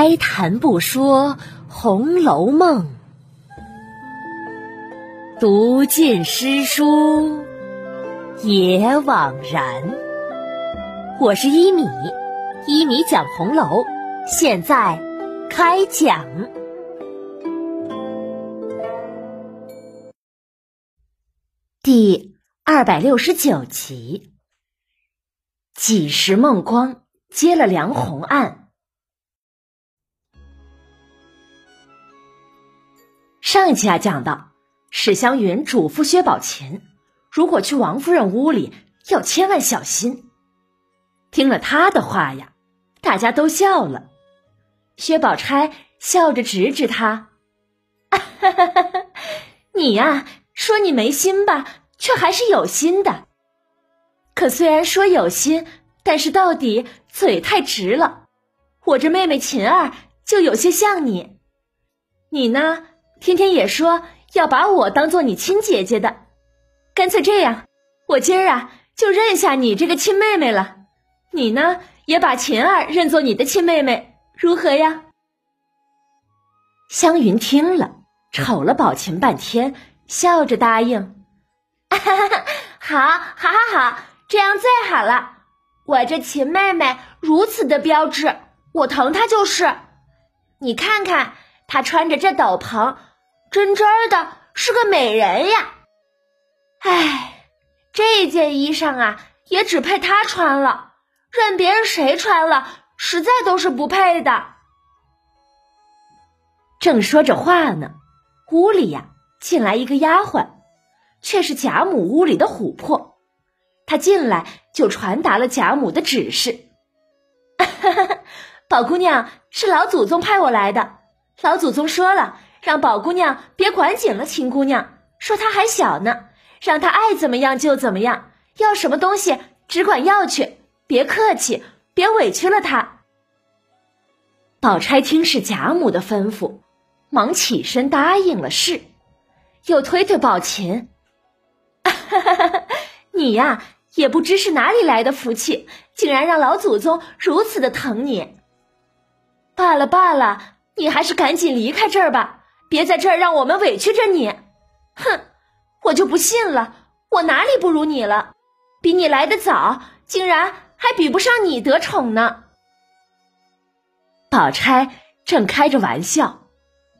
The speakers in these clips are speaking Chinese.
开谈不说《红楼梦》，读尽诗书也枉然。我是一米，一米讲红楼，现在开讲第二百六十九集。几时梦光接了梁红案？上一集啊，讲到史湘云嘱咐薛宝琴，如果去王夫人屋里，要千万小心。听了他的话呀，大家都笑了。薛宝钗笑着指指他：“你呀，说你没心吧，却还是有心的。可虽然说有心，但是到底嘴太直了。我这妹妹琴儿就有些像你，你呢？”天天也说要把我当做你亲姐姐的，干脆这样，我今儿啊就认下你这个亲妹妹了。你呢也把琴儿认作你的亲妹妹，如何呀？湘云听了，瞅了宝琴半天，笑着答应：“哈哈哈，好，好，好，好，这样最好了。我这琴妹妹如此的标致，我疼她就是。你看看她穿着这斗篷。”真真的是个美人呀！哎，这件衣裳啊，也只配她穿了，任别人谁穿了，实在都是不配的。正说着话呢，屋里呀进来一个丫鬟，却是贾母屋里的琥珀。她进来就传达了贾母的指示：“ 宝姑娘是老祖宗派我来的，老祖宗说了。”让宝姑娘别管紧了，秦姑娘说她还小呢，让她爱怎么样就怎么样，要什么东西只管要去，别客气，别委屈了她。宝钗听是贾母的吩咐，忙起身答应了是，又推推宝琴：“ 你呀，也不知是哪里来的福气，竟然让老祖宗如此的疼你。罢了罢了，你还是赶紧离开这儿吧。”别在这儿让我们委屈着你，哼！我就不信了，我哪里不如你了？比你来的早，竟然还比不上你得宠呢。宝钗正开着玩笑，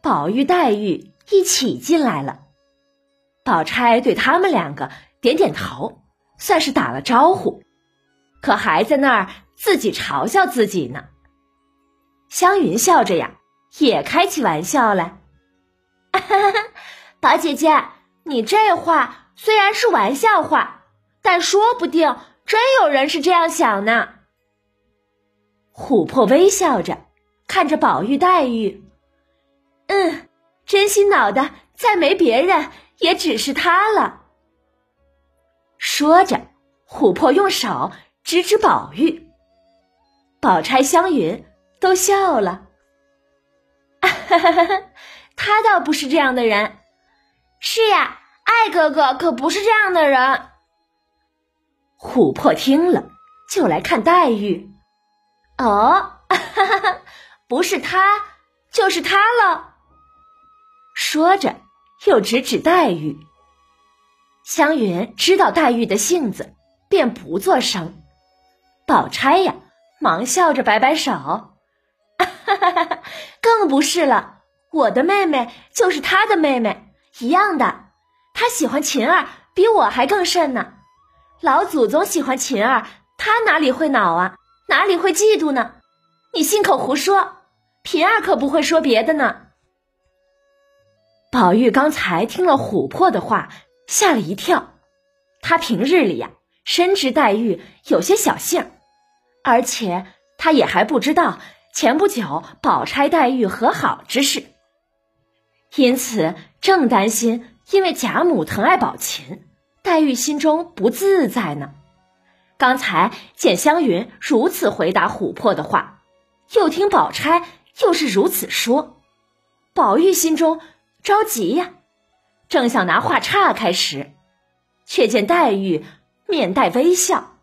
宝玉、黛玉一起进来了。宝钗对他们两个点点头，算是打了招呼，可还在那儿自己嘲笑自己呢。湘云笑着呀，也开起玩笑来。宝姐姐，你这话虽然是玩笑话，但说不定真有人是这样想呢。琥珀微笑着看着宝玉、黛玉，嗯，真心脑的再没别人，也只是他了。说着，琥珀用手指指宝玉，宝钗、湘云都笑了。哈哈哈哈。他倒不是这样的人，是呀，艾哥哥可不是这样的人。琥珀听了，就来看黛玉。哦，不是他，就是他了。说着，又指指黛玉。湘云知道黛玉的性子，便不作声。宝钗呀，忙笑着摆摆手，更不是了。我的妹妹就是他的妹妹，一样的。他喜欢琴儿，比我还更甚呢。老祖宗喜欢琴儿，他哪里会恼啊？哪里会嫉妒呢？你信口胡说！平儿可不会说别的呢。宝玉刚才听了琥珀的话，吓了一跳。他平日里呀，深知黛玉有些小性，而且他也还不知道前不久宝钗、黛玉和好之事。因此，正担心，因为贾母疼爱宝琴，黛玉心中不自在呢。刚才见湘云如此回答琥珀的话，又听宝钗又是如此说，宝玉心中着急呀，正想拿话岔开时，却见黛玉面带微笑，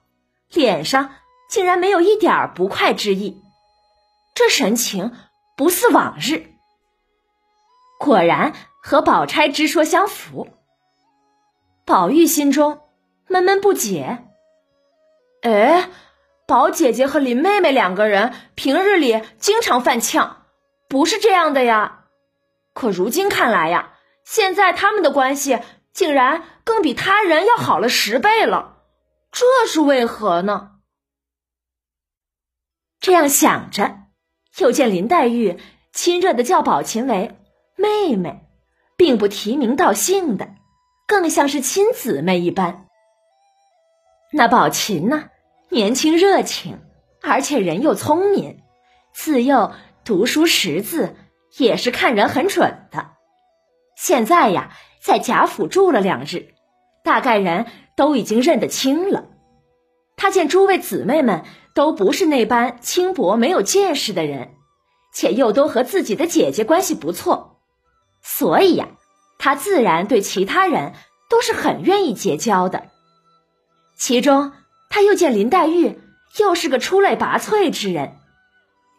脸上竟然没有一点不快之意，这神情不似往日。果然和宝钗之说相符。宝玉心中闷闷不解：“哎，宝姐姐和林妹妹两个人平日里经常犯呛，不是这样的呀。可如今看来呀，现在他们的关系竟然更比他人要好了十倍了，这是为何呢？”这样想着，又见林黛玉亲热的叫宝琴为妹妹，并不提名道姓的，更像是亲姊妹一般。那宝琴呢，年轻热情，而且人又聪明，自幼读书识字，也是看人很准的。现在呀，在贾府住了两日，大概人都已经认得清了。他见诸位姊妹们。都不是那般轻薄没有见识的人，且又都和自己的姐姐关系不错，所以呀，他自然对其他人都是很愿意结交的。其中他又见林黛玉又是个出类拔萃之人，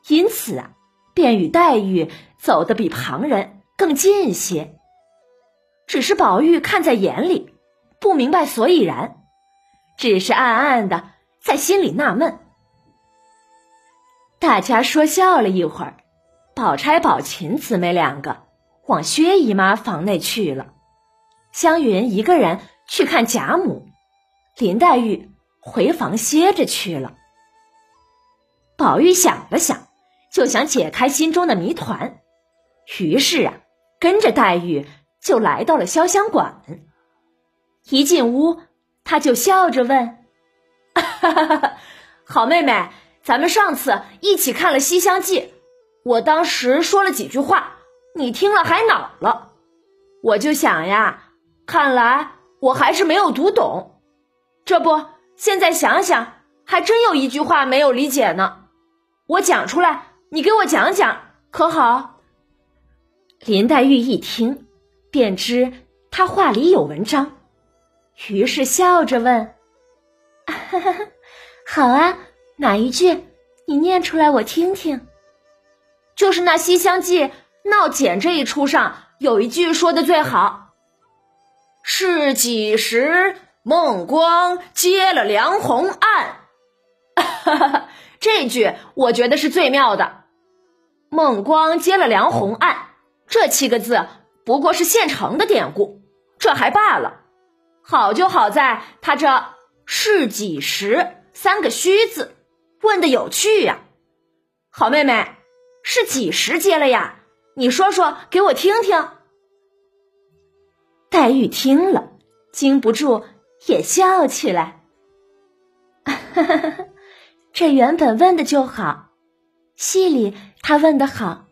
因此啊，便与黛玉走得比旁人更近些。只是宝玉看在眼里，不明白所以然，只是暗暗的在心里纳闷。大家说笑了一会儿，宝钗、宝琴姊妹两个往薛姨妈房内去了。湘云一个人去看贾母，林黛玉回房歇着去了。宝玉想了想，就想解开心中的谜团，于是啊，跟着黛玉就来到了潇湘馆。一进屋，他就笑着问：“哈 哈好妹妹。”咱们上次一起看了《西厢记》，我当时说了几句话，你听了还恼了。我就想呀，看来我还是没有读懂。这不，现在想想，还真有一句话没有理解呢。我讲出来，你给我讲讲，可好？林黛玉一听，便知他话里有文章，于是笑着问：“ 好啊。”哪一句？你念出来我听听。就是那《西厢记》闹剪这一出上有一句说的最好：“是几时孟光接了梁鸿案？” 这句我觉得是最妙的。孟光接了梁鸿案这七个字不过是现成的典故，这还罢了。好就好在他这是几时三个虚字。问的有趣呀，好妹妹，是几时接了呀？你说说给我听听。黛玉听了，禁不住也笑起来。这原本问的就好，戏里他问的好，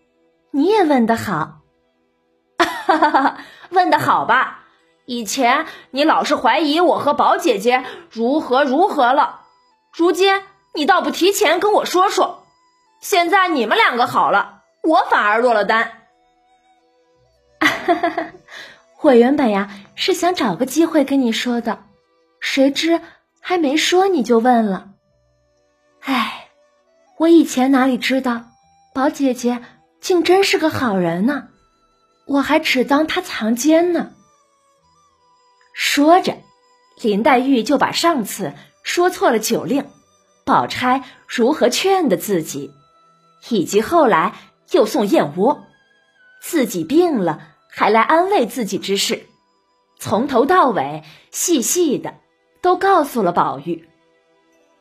你也问的好。问的好吧？以前你老是怀疑我和宝姐姐如何如何了，如今。你倒不提前跟我说说，现在你们两个好了，我反而落了单。我原本呀是想找个机会跟你说的，谁知还没说你就问了。哎，我以前哪里知道，宝姐姐竟真是个好人呢？我还只当她藏奸呢。说着，林黛玉就把上次说错了酒令。宝钗如何劝的自己，以及后来又送燕窝，自己病了还来安慰自己之事，从头到尾细细的都告诉了宝玉。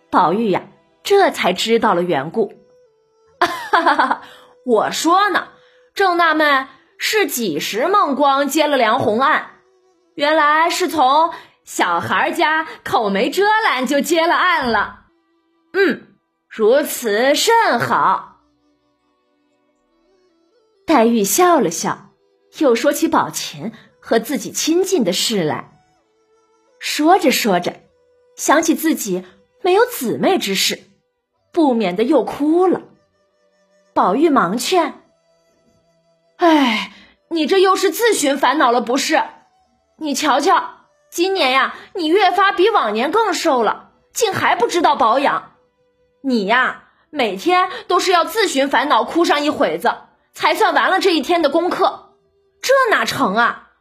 宝玉呀，这才知道了缘故。哈哈哈！我说呢，正纳闷是几时孟光接了梁红案，原来是从小孩家口没遮拦就接了案了。嗯，如此甚好。黛玉笑了笑，又说起宝琴和自己亲近的事来。说着说着，想起自己没有姊妹之事，不免的又哭了。宝玉忙劝：“哎，你这又是自寻烦恼了不是？你瞧瞧，今年呀，你越发比往年更瘦了，竟还不知道保养。”你呀，每天都是要自寻烦恼，哭上一会子，才算完了这一天的功课，这哪成啊？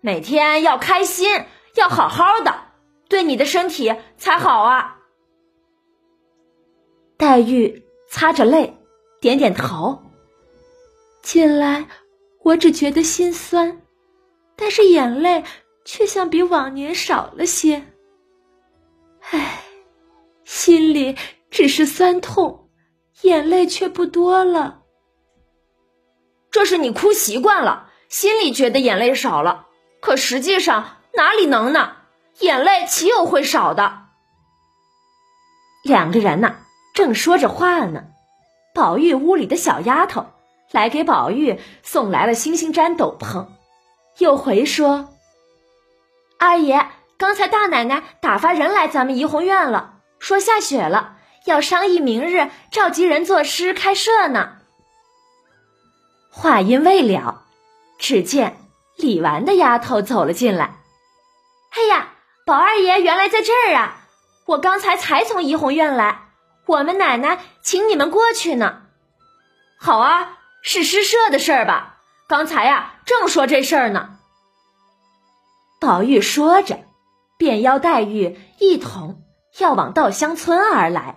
每天要开心，要好好的，对你的身体才好啊。黛玉擦着泪，点点头。近来我只觉得心酸，但是眼泪却像比往年少了些。唉，心里只是酸痛，眼泪却不多了。这是你哭习惯了，心里觉得眼泪少了，可实际上哪里能呢？眼泪岂有会少的？两个人呢，正说着话呢，宝玉屋里的小丫头来给宝玉送来了星星毡斗篷，又回说：“二爷，刚才大奶奶打发人来咱们怡红院了，说下雪了，要商议明日召集人作诗开设呢。”话音未了，只见李纨的丫头走了进来。“哎呀，宝二爷原来在这儿啊！我刚才才从怡红院来，我们奶奶请你们过去呢。”“好啊，是诗社的事儿吧？刚才呀，正说这事儿呢。”宝玉说着，便邀黛玉一同要往稻香村而来。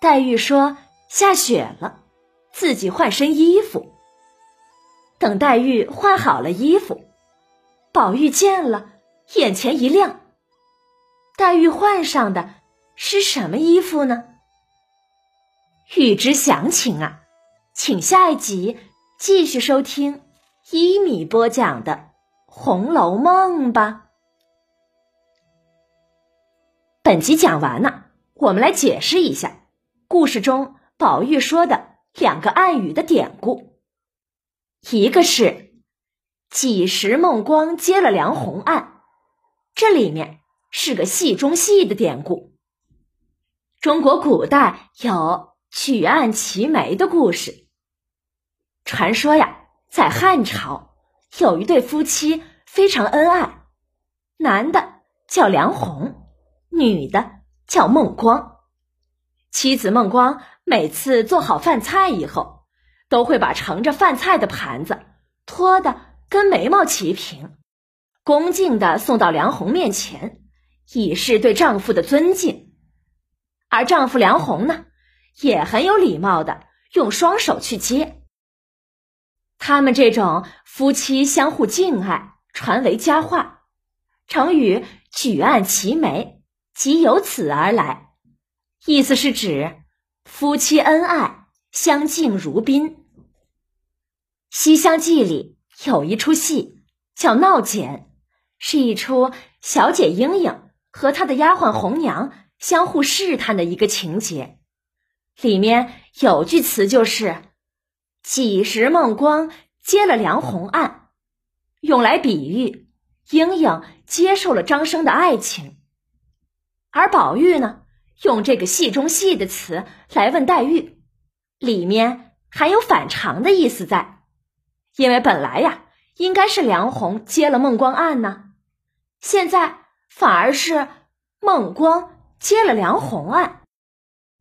黛玉说：“下雪了。”自己换身衣服。等黛玉换好了衣服，宝玉见了，眼前一亮。黛玉换上的是什么衣服呢？欲知详情啊，请下一集继续收听一米播讲的《红楼梦》吧。本集讲完了，我们来解释一下故事中宝玉说的。两个暗语的典故，一个是“几时孟光接了梁红案”，这里面是个戏中戏的典故。中国古代有举案齐眉的故事。传说呀，在汉朝有一对夫妻非常恩爱，男的叫梁红，女的叫孟光。妻子孟光每次做好饭菜以后，都会把盛着饭菜的盘子托的跟眉毛齐平，恭敬的送到梁红面前，以示对丈夫的尊敬。而丈夫梁红呢，也很有礼貌的用双手去接。他们这种夫妻相互敬爱，传为佳话，成语“举案齐眉”即由此而来。意思是指夫妻恩爱，相敬如宾。《西厢记》里有一出戏叫《闹简》，是一出小姐莺莺和她的丫鬟红娘相互试探的一个情节。里面有句词就是“几时孟光接了梁红案”，用来比喻莺莺接受了张生的爱情，而宝玉呢？用这个戏中戏的词来问黛玉，里面含有反常的意思在，因为本来呀应该是梁红接了孟光案呢，现在反而是孟光接了梁红案，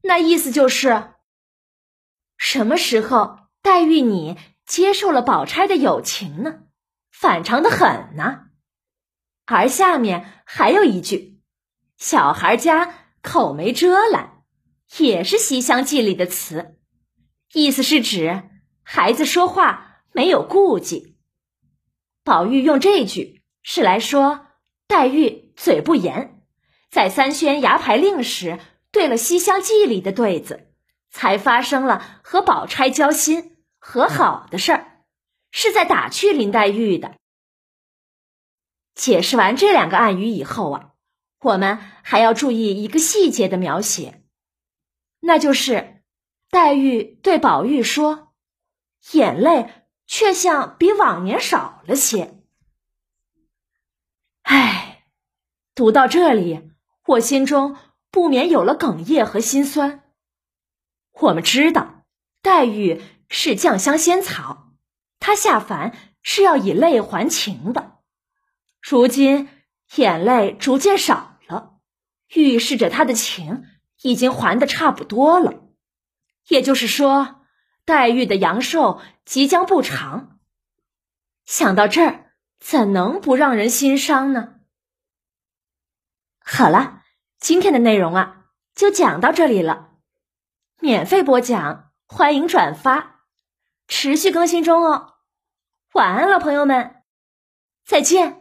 那意思就是什么时候黛玉你接受了宝钗的友情呢？反常的很呢。而下面还有一句，小孩家。口没遮拦，也是《西厢记》里的词，意思是指孩子说话没有顾忌。宝玉用这句是来说黛玉嘴不严，在三宣牙牌令时对了《西厢记》里的对子，才发生了和宝钗交心和好的事儿，是在打趣林黛玉的。解释完这两个暗语以后啊。我们还要注意一个细节的描写，那就是黛玉对宝玉说：“眼泪却像比往年少了些。”唉，读到这里，我心中不免有了哽咽和心酸。我们知道，黛玉是酱香仙草，她下凡是要以泪还情的，如今眼泪逐渐少了。预示着他的情已经还的差不多了，也就是说，黛玉的阳寿即将不长。想到这儿，怎能不让人心伤呢？好了，今天的内容啊，就讲到这里了。免费播讲，欢迎转发，持续更新中哦。晚安了，朋友们，再见。